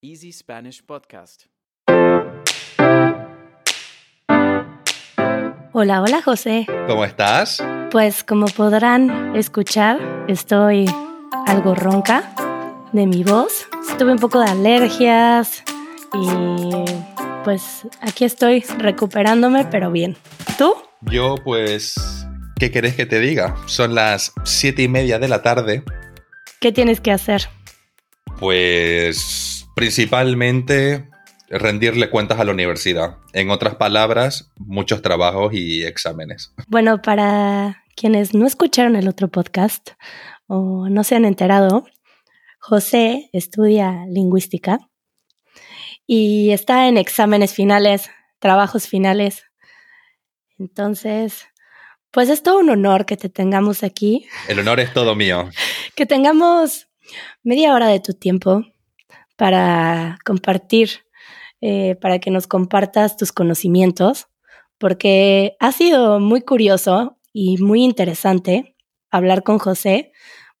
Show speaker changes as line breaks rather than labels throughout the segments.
Easy Spanish Podcast.
Hola, hola José.
¿Cómo estás?
Pues como podrán escuchar, estoy algo ronca de mi voz. Tuve un poco de alergias y pues aquí estoy recuperándome, pero bien. ¿Tú?
Yo pues, ¿qué querés que te diga? Son las siete y media de la tarde.
¿Qué tienes que hacer?
Pues principalmente rendirle cuentas a la universidad. En otras palabras, muchos trabajos y exámenes.
Bueno, para quienes no escucharon el otro podcast o no se han enterado, José estudia lingüística y está en exámenes finales, trabajos finales. Entonces, pues es todo un honor que te tengamos aquí.
El honor es todo mío.
Que tengamos media hora de tu tiempo para compartir, eh, para que nos compartas tus conocimientos, porque ha sido muy curioso y muy interesante hablar con José,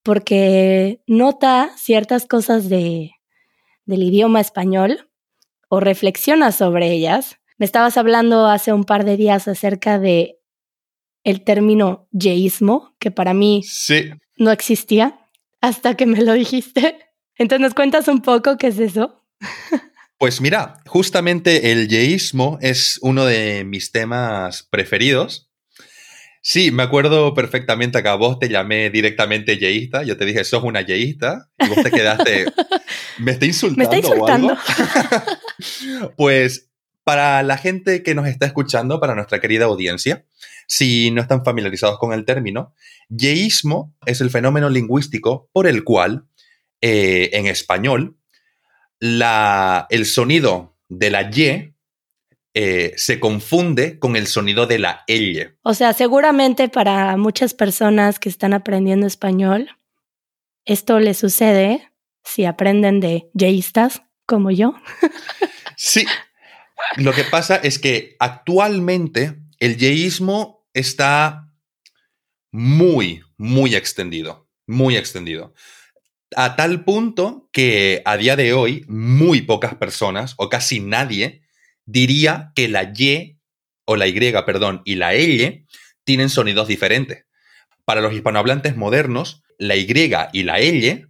porque nota ciertas cosas de, del idioma español o reflexiona sobre ellas. Me estabas hablando hace un par de días acerca de el término yeísmo, que para mí
Sí.
no existía hasta que me lo dijiste. Entonces, ¿nos cuentas un poco qué es eso?
Pues mira, justamente el yeísmo es uno de mis temas preferidos. Sí, me acuerdo perfectamente que a vos te llamé directamente yeísta. Yo te dije, sos una yeísta. Y vos te quedaste. ¿Me está insultando?
Me está insultando.
o algo? pues para la gente que nos está escuchando, para nuestra querida audiencia, si no están familiarizados con el término, yeísmo es el fenómeno lingüístico por el cual, eh, en español, la, el sonido de la Y eh, se confunde con el sonido de la L.
O sea, seguramente para muchas personas que están aprendiendo español, esto les sucede si aprenden de yeístas como yo.
Sí. Lo que pasa es que actualmente el yeísmo está muy, muy extendido. Muy extendido. A tal punto que a día de hoy muy pocas personas, o casi nadie, diría que la Y o la Y, perdón, y la L tienen sonidos diferentes. Para los hispanohablantes modernos, la Y y la L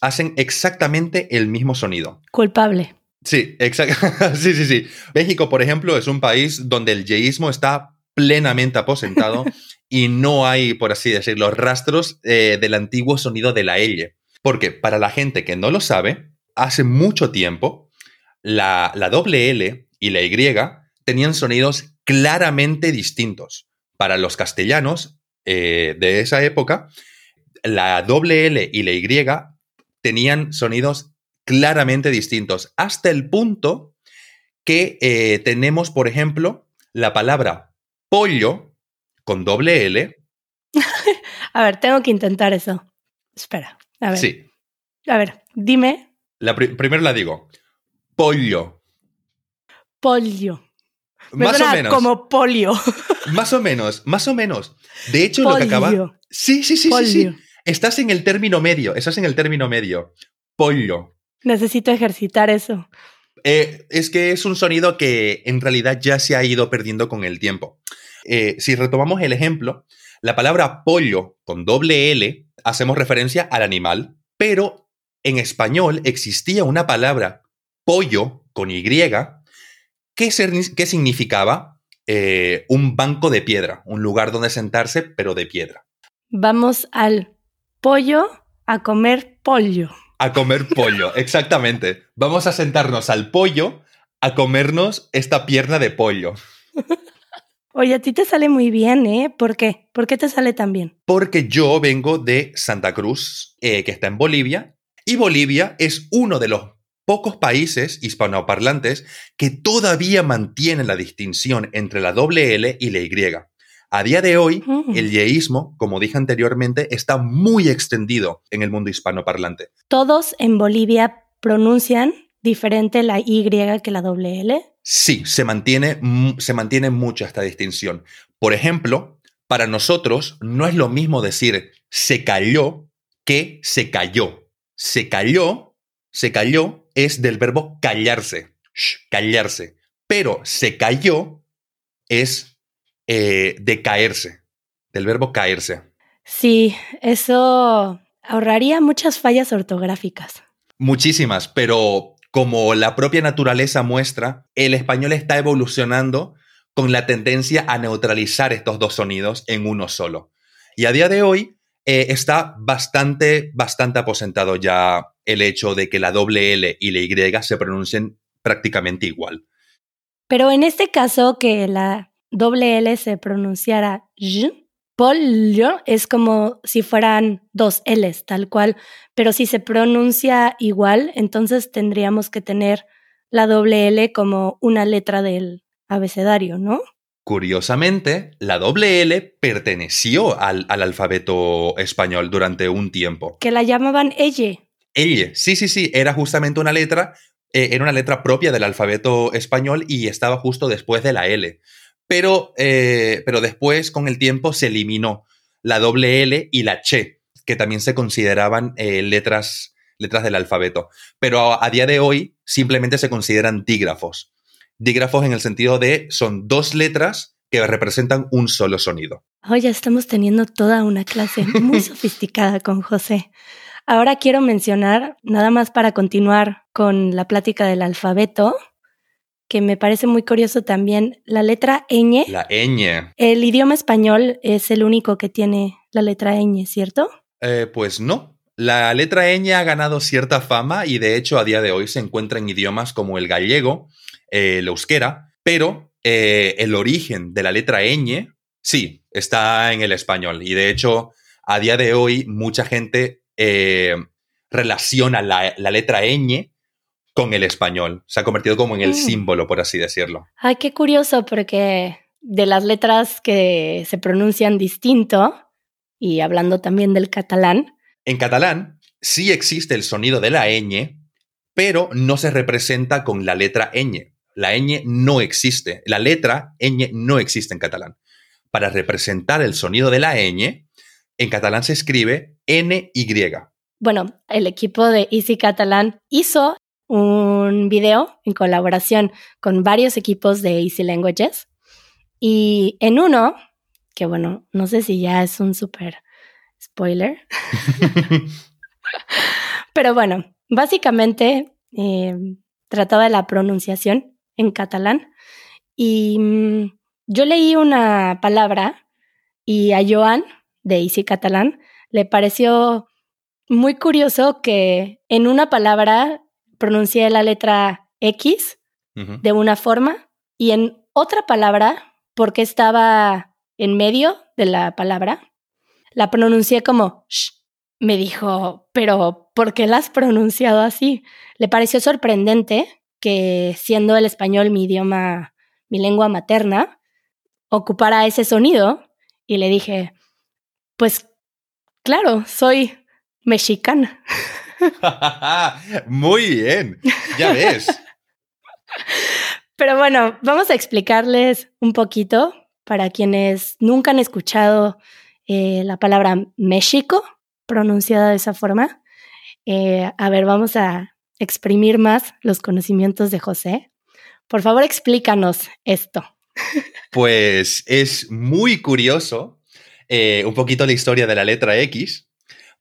hacen exactamente el mismo sonido.
Culpable.
Sí, exacto. sí, sí, sí. México, por ejemplo, es un país donde el yeísmo está plenamente aposentado y no hay, por así decirlo, rastros eh, del antiguo sonido de la L. Porque para la gente que no lo sabe, hace mucho tiempo la, la doble L y la Y tenían sonidos claramente distintos. Para los castellanos eh, de esa época, la doble L y la Y tenían sonidos claramente distintos, hasta el punto que eh, tenemos, por ejemplo, la palabra pollo con doble L.
A ver, tengo que intentar eso. Espera, a ver.
Sí,
A ver, dime
la pri- primero la digo. Pollo.
polio. Me
Más o menos.
como polio.
Más o menos, más o menos. De hecho, lo que acaba. Sí, sí, sí, sí. Estás en el término medio. Estás en el término medio. Pollo.
Necesito ejercitar eso.
Eh, es que es un sonido que en realidad ya se ha ido perdiendo con el tiempo. Eh, si retomamos el ejemplo, la palabra pollo con doble L hacemos referencia al animal, pero en español existía una palabra pollo con Y que, significaba eh, un banco de piedra, un lugar donde sentarse, pero de piedra.
Vamos al pollo a comer pollo.
A comer pollo, exactamente. Vamos a sentarnos al pollo a comernos esta pierna de pollo.
Oye, a ti te sale muy bien, ¿eh? ¿Por qué? ¿Por qué te sale tan bien?
porque yo vengo de Santa Cruz, eh, que está en Bolivia, y Bolivia es uno de los pocos países hispanoparlantes que todavía mantienen la distinción entre la doble L y la Y. A día de hoy,
Mm.
el yeísmo, como dije anteriormente, está muy extendido en el mundo hispanoparlante.
Todos en Bolivia pronuncian diferente la Y que la doble L.
Sí, se mantiene, se mantiene mucho esta distinción. Por ejemplo, para nosotros no es lo mismo decir se cayó que se cayó. Se cayó, se cayó, es del verbo callarse, callarse, pero se cayó es eh, de caerse, del verbo caerse.
Sí, eso ahorraría muchas fallas ortográficas.
Muchísimas, pero como la propia naturaleza muestra, el español está evolucionando con la tendencia a neutralizar estos dos sonidos en uno solo. Y a día de hoy eh, está bastante, bastante aposentado ya el hecho de que la doble L y la Y se pronuncien prácticamente igual.
Pero en este caso que la doble L se pronunciara y, pollo es como si fueran dos L's, tal cual. Pero si se pronuncia igual, entonces tendríamos que tener la doble L como una letra del abecedario, ¿no?
Curiosamente, la doble L perteneció al, al alfabeto español durante un tiempo.
Que la llamaban elle.
Elle, sí, sí, sí, era justamente una letra, eh, era una letra propia del alfabeto español y estaba justo después de la L. Pero, eh, pero después, con el tiempo, se eliminó la doble L y la che, que también se consideraban eh, letras, letras del alfabeto. Pero a, a día de hoy simplemente se consideran dígrafos. Dígrafos en el sentido de son dos letras que representan un solo sonido.
Hoy ya estamos teniendo toda una clase muy sofisticada con José. Ahora quiero mencionar, nada más para continuar con la plática del alfabeto, que me parece muy curioso también, la letra ñ.
La ñ.
El idioma español es el único que tiene la letra ñ, ¿cierto?
Eh, pues no. La letra ñ ha ganado cierta fama y de hecho a día de hoy se encuentra en idiomas como el gallego, eh, el euskera, pero eh, el origen de la letra ñ, sí, está en el español. Y de hecho, a día de hoy, mucha gente eh, relaciona la, la, letra ñ con el español. Se ha convertido como en el
Mm.
símbolo, por así decirlo.
Ay, qué curioso, porque de las letras que se pronuncian distinto, y hablando también del catalán,
En catalán, sí existe el sonido de la ñ, pero no se representa con la letra ñ. La ñ no existe. La letra ñ no existe en catalán. Para representar el sonido de la ñ, en catalán se escribe NY.
bueno, el equipo de Easy Catalán hizo un video en colaboración con varios equipos de Easy Languages. Y en uno, que bueno, no sé si ya es un súper spoiler, pero bueno, básicamente eh, trataba de la pronunciación en catalán. Y mm, yo leí una palabra y a Joan de Easy Catalán le pareció muy curioso que en una palabra pronuncié la letra X de una forma y en otra palabra, porque estaba en medio de la palabra, la pronuncié como sh. Me dijo, pero ¿por qué la has pronunciado así? Le pareció sorprendente que siendo el español mi idioma, mi lengua materna, ocupara ese sonido y le dije, pues claro, soy mexicana.
Muy bien, ya ves.
Pero bueno, vamos a explicarles un poquito para quienes nunca han escuchado eh, la palabra México pronunciada de esa forma. Eh, a ver, vamos a exprimir más los conocimientos de José. Por favor, explícanos esto.
Pues es muy curioso eh, un poquito la historia de la letra X,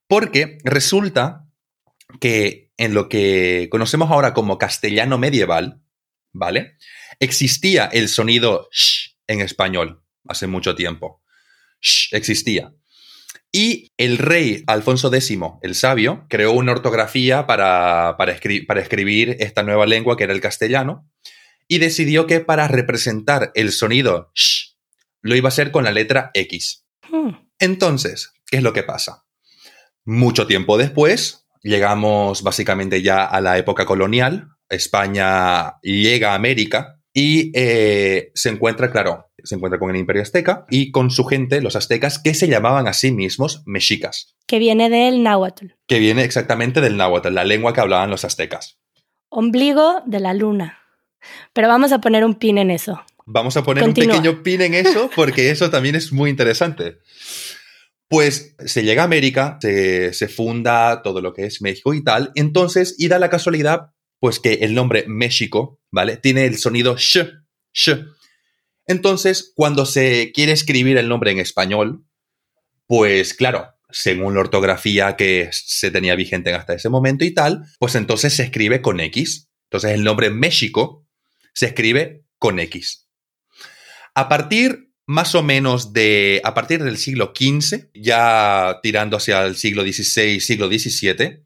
porque resulta que en lo que conocemos ahora como castellano medieval, ¿vale? Existía el sonido sh en español hace mucho tiempo. Sh existía. Y el rey Alfonso X, el sabio, creó una ortografía para, para, escri para escribir esta nueva lengua que era el castellano y decidió que para representar el sonido sh lo iba a hacer con la letra X.
Hmm.
Entonces, ¿qué es lo que pasa? Mucho tiempo después, llegamos básicamente ya a la época colonial, España llega a América y eh, se encuentra, claro, se encuentra con el imperio azteca y con su gente, los aztecas, que se llamaban a sí mismos mexicas,
Que viene del náhuatl.
que viene exactamente del náhuatl, la lengua que hablaban los aztecas.
Ombligo de la luna. Pero vamos a poner un pin en eso.
Vamos a poner
Continúa.
un pequeño pin en eso porque eso también es muy interesante. Pues se llega a América, se, se, funda todo lo que es México y tal, entonces, y da la casualidad pues que el nombre México, ¿vale? Tiene el sonido sh, sh. Entonces, cuando se quiere escribir el nombre en español, pues claro, según la ortografía que se tenía vigente hasta ese momento y tal, pues entonces se escribe con X. Entonces el nombre México se escribe con X. A partir más o menos de, a partir del siglo XV, ya tirando hacia el siglo XVI, siglo XVII,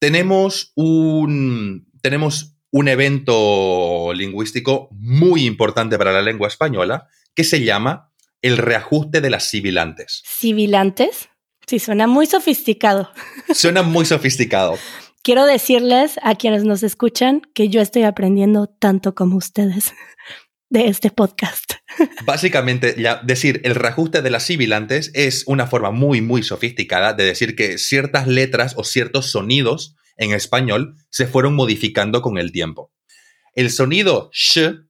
tenemos un, tenemos un evento lingüístico muy importante para la lengua española que se llama el reajuste de las sibilantes.
¿Sibilantes? Sí, suena muy sofisticado.
Suena muy sofisticado.
Quiero decirles a quienes nos escuchan que yo estoy aprendiendo tanto como ustedes de este podcast.
Básicamente, ya decir el reajuste de las sibilantes es una forma muy, muy sofisticada de decir que ciertas letras o ciertos sonidos en español se fueron modificando con el tiempo. El sonido sh,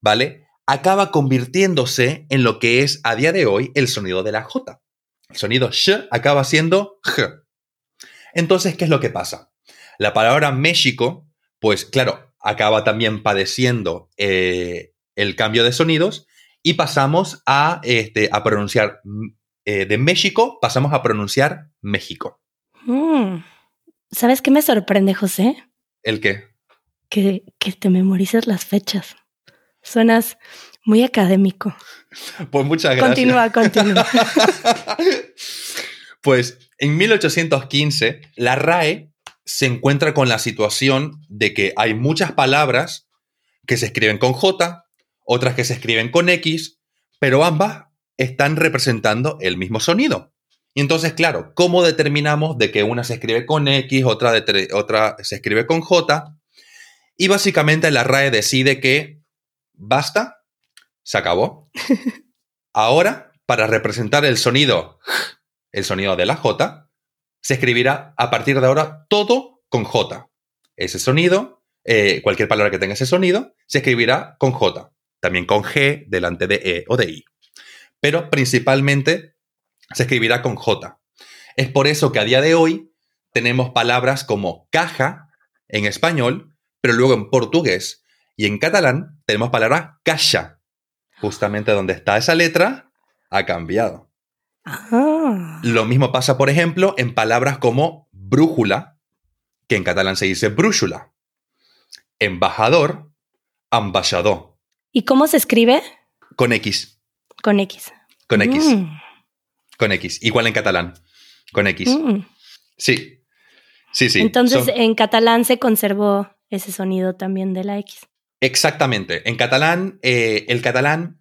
¿vale? Acaba convirtiéndose en lo que es a día de hoy el sonido de la J. El sonido sh acaba siendo j. Entonces, ¿qué es lo que pasa? La palabra México, pues claro, acaba también padeciendo eh, el cambio de sonidos y pasamos a, este, a pronunciar eh, de México, pasamos a pronunciar México.
Mm. ¿Sabes qué me sorprende, José?
¿El qué?
Que, que te memorices las fechas. Suenas muy académico.
Pues muchas gracias.
Continúa, continúa.
pues en 1815, la RAE se encuentra con la situación de que hay muchas palabras que se escriben con J, otras que se escriben con X, pero ambas están representando el mismo sonido. Y entonces, claro, ¿cómo determinamos de que una se escribe con X, otra, de otra se escribe con J? Y básicamente la RAE decide que basta, se acabó. Ahora, para representar el sonido, el sonido de la J, se escribirá a partir de ahora todo con J. Ese sonido, eh, cualquier palabra que tenga ese sonido, se escribirá con J. También con G delante de E o de I. Pero principalmente se escribirá con J. Es por eso que a día de hoy tenemos palabras como caja en español, pero luego en portugués y en catalán tenemos palabra caixa, justamente donde está esa letra, ha cambiado.
Ah.
Lo mismo pasa, por ejemplo, en palabras como brújula, que en catalán se dice brújula. Embajador, ambaixador.
¿Y cómo se escribe?
Con X.
Con X.
Con X.
Mm.
Con X. Igual en catalán. Con X.
Mm.
Sí. Sí, sí.
Entonces,
Son-
en catalán se conservó ese sonido también de la X.
Exactamente. En catalán, eh, el catalán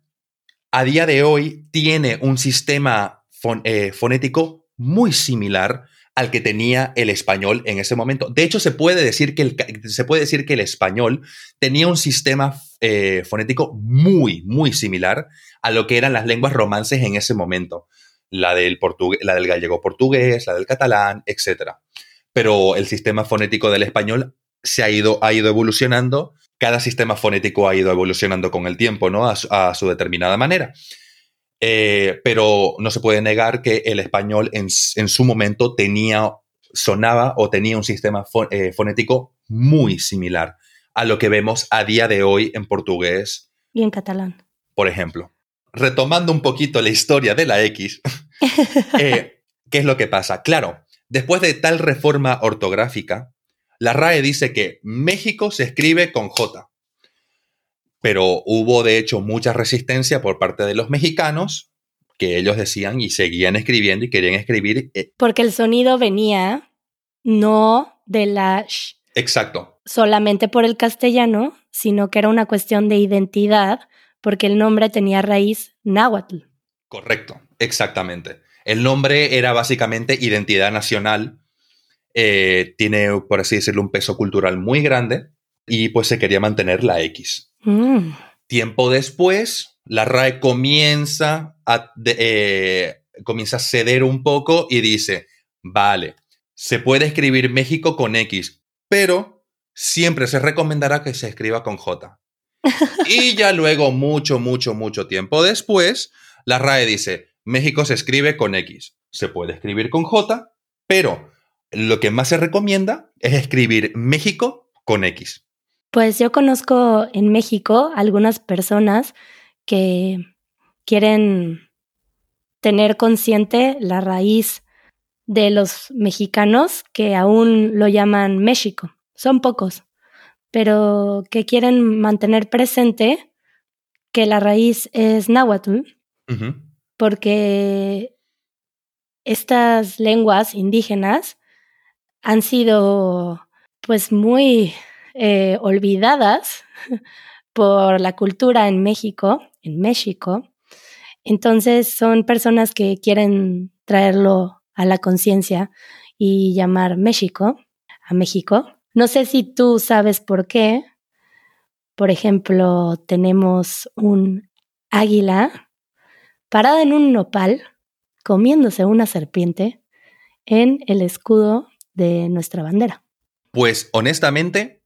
a día de hoy tiene un sistema fon- eh, fonético muy similar al que tenía el español en ese momento. De hecho, se puede decir que el, se puede decir que el español tenía un sistema eh, fonético muy, muy similar a lo que eran las lenguas romances en ese momento. La del, la del gallego portugués, la del catalán, etc. Pero el sistema fonético del español se ha ido, ha ido evolucionando cada sistema fonético ha ido evolucionando con el tiempo, ¿no? A su determinada manera. Eh, pero no se puede negar que el español en, en su momento tenía, sonaba o tenía un sistema eh, fonético muy similar a lo que vemos a día de hoy en portugués,
Y en catalán.
por ejemplo. Retomando un poquito la historia de la X, eh, ¿qué es lo que pasa? Claro, después de tal reforma ortográfica, la RAE dice que México se escribe con J. Pero hubo de hecho mucha resistencia por parte de los mexicanos que ellos decían y seguían escribiendo y querían escribir eh,
Porque el sonido venía no de la sh
exacto.
solamente por el castellano, sino que era una cuestión de identidad, porque el nombre tenía raíz náhuatl.
Correcto, exactamente. El nombre era básicamente identidad nacional. eh, tiene, por así decirlo, un peso cultural muy grande y pues se quería mantener la X.
Mm.
Tiempo después, la RAE comienza a, de- eh, comienza a ceder un poco y dice, vale, se puede escribir México con X, pero siempre se recomendará que se escriba con J. y ya luego, mucho, mucho, mucho tiempo después, la RAE dice, México se escribe con X, se puede escribir con J, pero lo que más se recomienda es escribir México con X.
Pues yo conozco en México algunas personas que quieren tener consciente la raíz de los mexicanos que aún lo llaman México. Son pocos, pero que quieren mantener presente que la raíz es náhuatl, porque estas lenguas indígenas han sido pues muy eh, olvidadas por la cultura en México, en México. Entonces son personas que quieren traerlo a la conciencia y llamar México a México. No sé si tú sabes por qué. Por ejemplo, tenemos un águila parada en un nopal comiéndose una serpiente en el escudo de nuestra bandera.
Pues honestamente,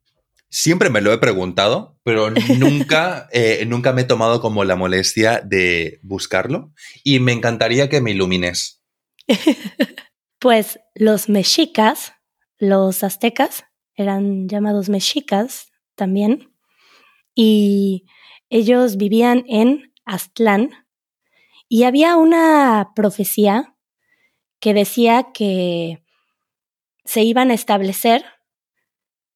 siempre me lo he preguntado, pero nunca, eh, nunca me he tomado como la molestia de buscarlo y me encantaría que me ilumines.
pues los mexicas, los aztecas, eran llamados mexicas también, y ellos vivían en Aztlán, y había una profecía que decía que se iban a establecer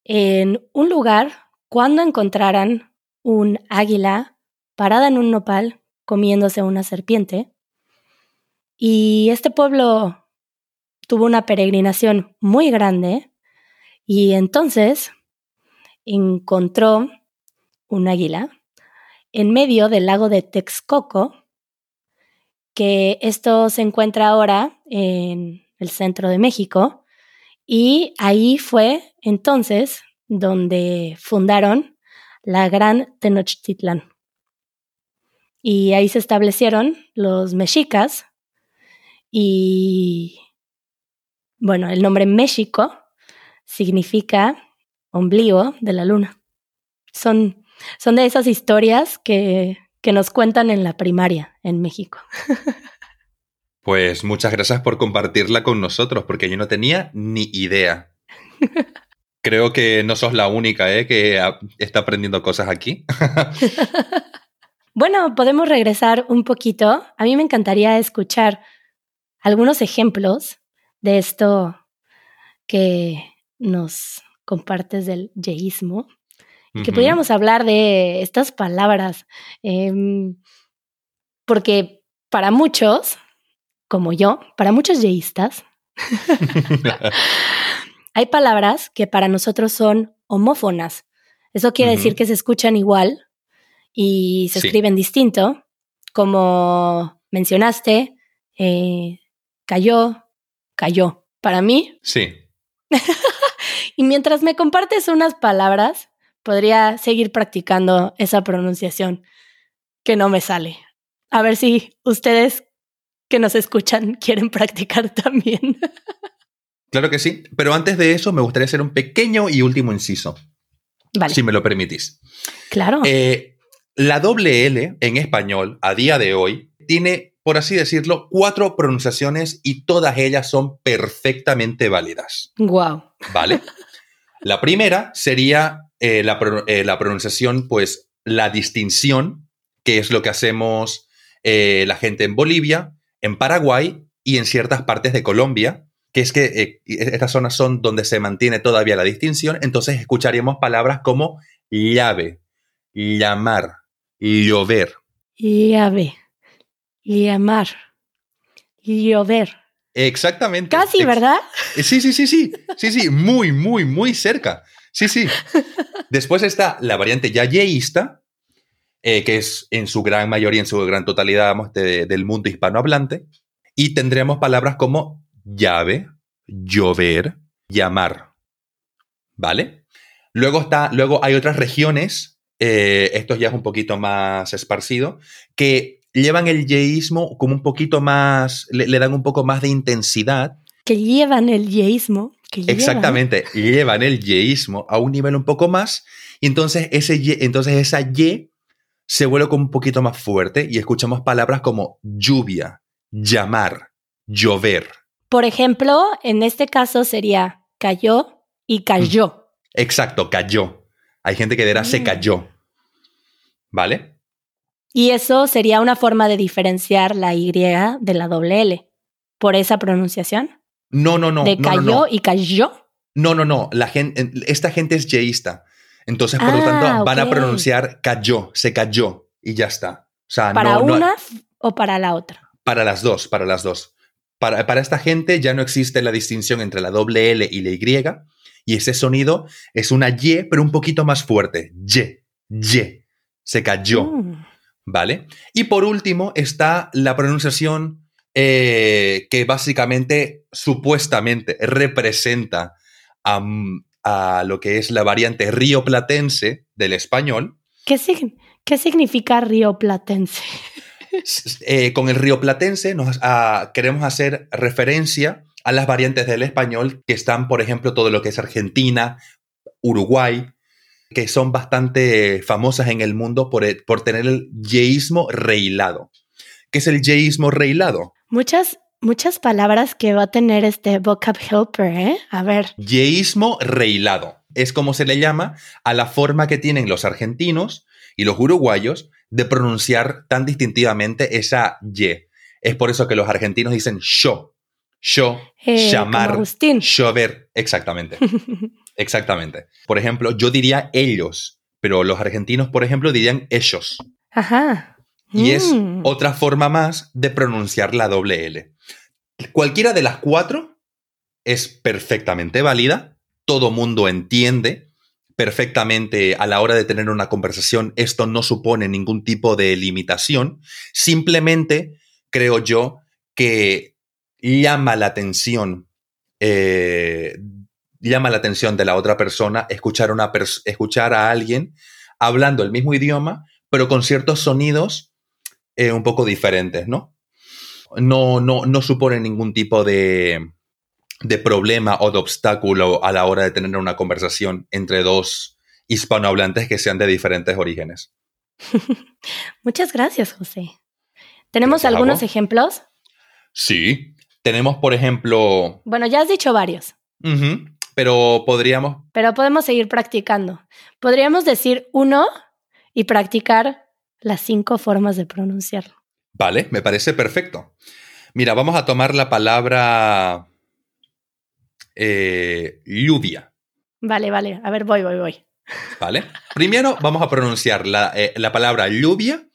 en un lugar cuando encontraran un águila parada en un nopal comiéndose una serpiente. Y este pueblo tuvo una peregrinación muy grande y entonces encontró un águila en medio del lago de Texcoco, que esto se encuentra ahora en el centro de México, y ahí fue entonces donde fundaron la Gran Tenochtitlan. Y ahí se establecieron los mexicas y, bueno, el nombre México significa ombligo de la luna. Son, son de esas historias que, que nos cuentan en la primaria en México.
Pues muchas gracias por compartirla con nosotros, porque yo no tenía ni idea. Creo que no sos la única ¿eh? que está aprendiendo cosas aquí.
bueno, podemos regresar un poquito. A mí me encantaría escuchar algunos ejemplos de esto que nos compartes del yeísmo. Que pudiéramos hablar de estas palabras. Em, porque para muchos, como yo, para muchos yeístas, hay palabras que para nosotros son homófonas. Eso quiere decir que se escuchan igual y se escriben distinto, como mencionaste, eh, cayó, cayó. Para mí.
Sí.
y mientras me compartes unas palabras, podría seguir practicando esa pronunciación que no me sale. A ver si ustedes que nos escuchan quieren practicar también.
claro que sí, pero antes de eso me gustaría hacer un pequeño y último inciso. Vale. Si me lo permitís.
Claro.
Eh, la doble L en español a día de hoy tiene, por así decirlo, cuatro pronunciaciones y todas ellas son perfectamente válidas.
Wow.
¿Vale? La primera sería eh, la, eh, la, pronunciación, pues la distinción, que es lo que hacemos la gente en Bolivia, en Paraguay y en ciertas partes de Colombia, que es que eh, estas zonas son donde se mantiene todavía la distinción, entonces escucharíamos palabras como llave, llamar, llover.
Llave, llamar, llover.
Exactamente.
Casi, ¿verdad?
Eh, sí, sí, sí, sí. Sí, sí, muy, muy, muy cerca. Sí, sí. Después está la variante yayeísta, eh, que es en su gran mayoría, en su gran totalidad del mundo hispanohablante. Y tendremos palabras como llave, llover, llamar. ¿Vale? Luego, está, luego hay otras regiones, eh, esto ya es un poquito más esparcido, que llevan el yeísmo como un poquito más, le, dan un poco más de intensidad.
Que llevan el yeísmo.
Exactamente, llevan el yeísmo a un nivel un poco más. Y entonces, ese, entonces esa ye se vuelve como un poquito más fuerte y escuchamos palabras como lluvia, llamar, llover.
Por ejemplo, en este caso sería cayó y cayó.
Exacto, cayó. Hay gente que dirá se
Mm.
cayó. ¿Vale?
Y eso sería una forma de diferenciar la Y de la doble L. Por esa pronunciación.
No, no, no.
de
no, no,
cayó
no.
y cayó.
No, no, no. La gente, esta gente es yeísta. Entonces, por lo
Ah,
tanto, van a pronunciar cayó, se cayó y ya está. O sea,
¿Para
no, no-
una o para la otra?
para las dos, para las dos. Para, para esta gente ya no existe la distinción entre la doble L y la Y. Y ese sonido es una Y, pero un poquito más fuerte. Y, Y. Se cayó.
Mm.
¿Vale? Y por último está la pronunciación eh, que básicamente, supuestamente, representa a, a lo que es la variante rioplatense del español.
¿Qué, sig- qué significa río platense?
S- eh, con el rioplatense nos, ah, queremos hacer referencia a las variantes del español que están, por ejemplo, todo lo que es Argentina, Uruguay, que son bastante famosas en el mundo por, el- por tener el yeísmo reilado. ¿Qué es el yeísmo reilado?
Muchas, muchas palabras que va a tener este vocab helper, ¿eh? A ver.
Yeísmo reilado. Es como se le llama a la forma que tienen los argentinos y los uruguayos de pronunciar tan distintivamente esa Y. Es por eso que los argentinos dicen yo, yo,
Eh,
llamar, llover. Exactamente, exactamente. Por ejemplo, yo diría ellos, pero los argentinos, por ejemplo, dirían ellos.
Ajá.
Y es
Mm.
otra forma más de pronunciar la doble L. Cualquiera de las cuatro es perfectamente válida, todo mundo entiende perfectamente a la hora de tener una conversación, esto no supone ningún tipo de limitación, simplemente creo yo que llama la atención, eh, llama la atención de la otra persona escuchar, una pers- escuchar a alguien hablando el mismo idioma, pero con ciertos sonidos eh, un poco diferentes, ¿no? No, no, no supone ningún tipo de, de problema o de obstáculo a la hora de tener una conversación entre dos hispanohablantes que sean de diferentes orígenes.
Muchas gracias, José. ¿Tenemos
Gracias
algunos ejemplos?
Sí, tenemos, por ejemplo,
Bueno, ya has dicho varios,
pero podríamos,
pero podemos seguir practicando. Podríamos decir uno y practicar las cinco formas de pronunciarlo.
vale, me parece perfecto. Mira, vamos a tomar la palabra eh, lluvia.
Vale, vale. A ver, voy, voy, voy.
¿Vale? Primero vamos a pronunciar la, eh, la palabra lluvia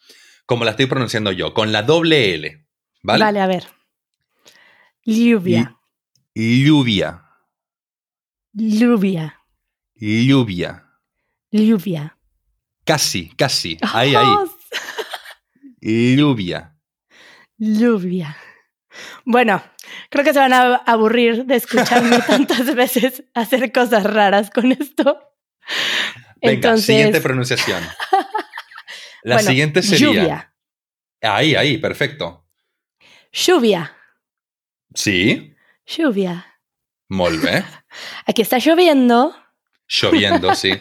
como la estoy pronunciando yo, con la doble L. ¿Vale?
Vale, a ver. Lluvia.
Lluvia.
Lluvia.
Lluvia.
Lluvia.
Casi, casi. Ahí, ahí. Lluvia.
Lluvia. Bueno, creo que se van a aburrir de escucharme tantas veces hacer cosas raras con esto.
Venga,
Entonces,
siguiente pronunciación. La
bueno,
siguiente sería.
Lluvia.
Ahí, ahí, perfecto.
Lluvia.
Sí,
Lluvia.
molt bé.
Aquí está lloviendo.
Lloviendo, sí.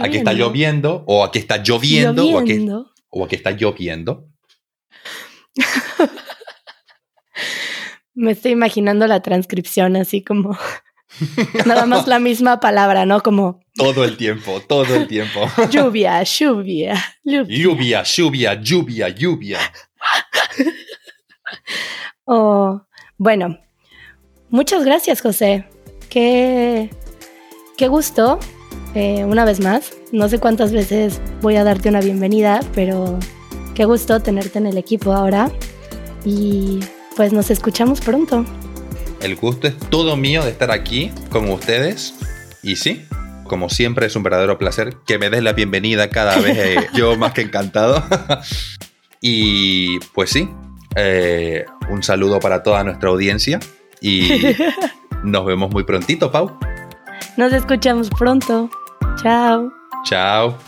Aquí está lloviendo, o aquí está lloviendo, o aquí,
Lloviendo.
o aquí está lloviendo.
Me estoy imaginando la transcripción así como nada más la misma palabra, ¿no? Como
Todo el tiempo, todo el tiempo.
lluvia, lluvia, lluvia.
Lluvia, lluvia, lluvia, lluvia.
Oh, bueno, muchas gracias, José. Qué, qué gusto. eh, una vez más, no sé cuántas veces voy a darte una bienvenida, pero qué gusto tenerte en el equipo ahora. Y pues nos escuchamos pronto.
El gusto es todo mío de estar aquí con ustedes. Y sí, como siempre es un verdadero placer que me des la bienvenida cada vez. eh, yo más que encantado. y pues sí, eh, un saludo para toda nuestra audiencia. Y nos vemos muy prontito, Pau.
Nos escuchamos pronto. Chao.
Chao.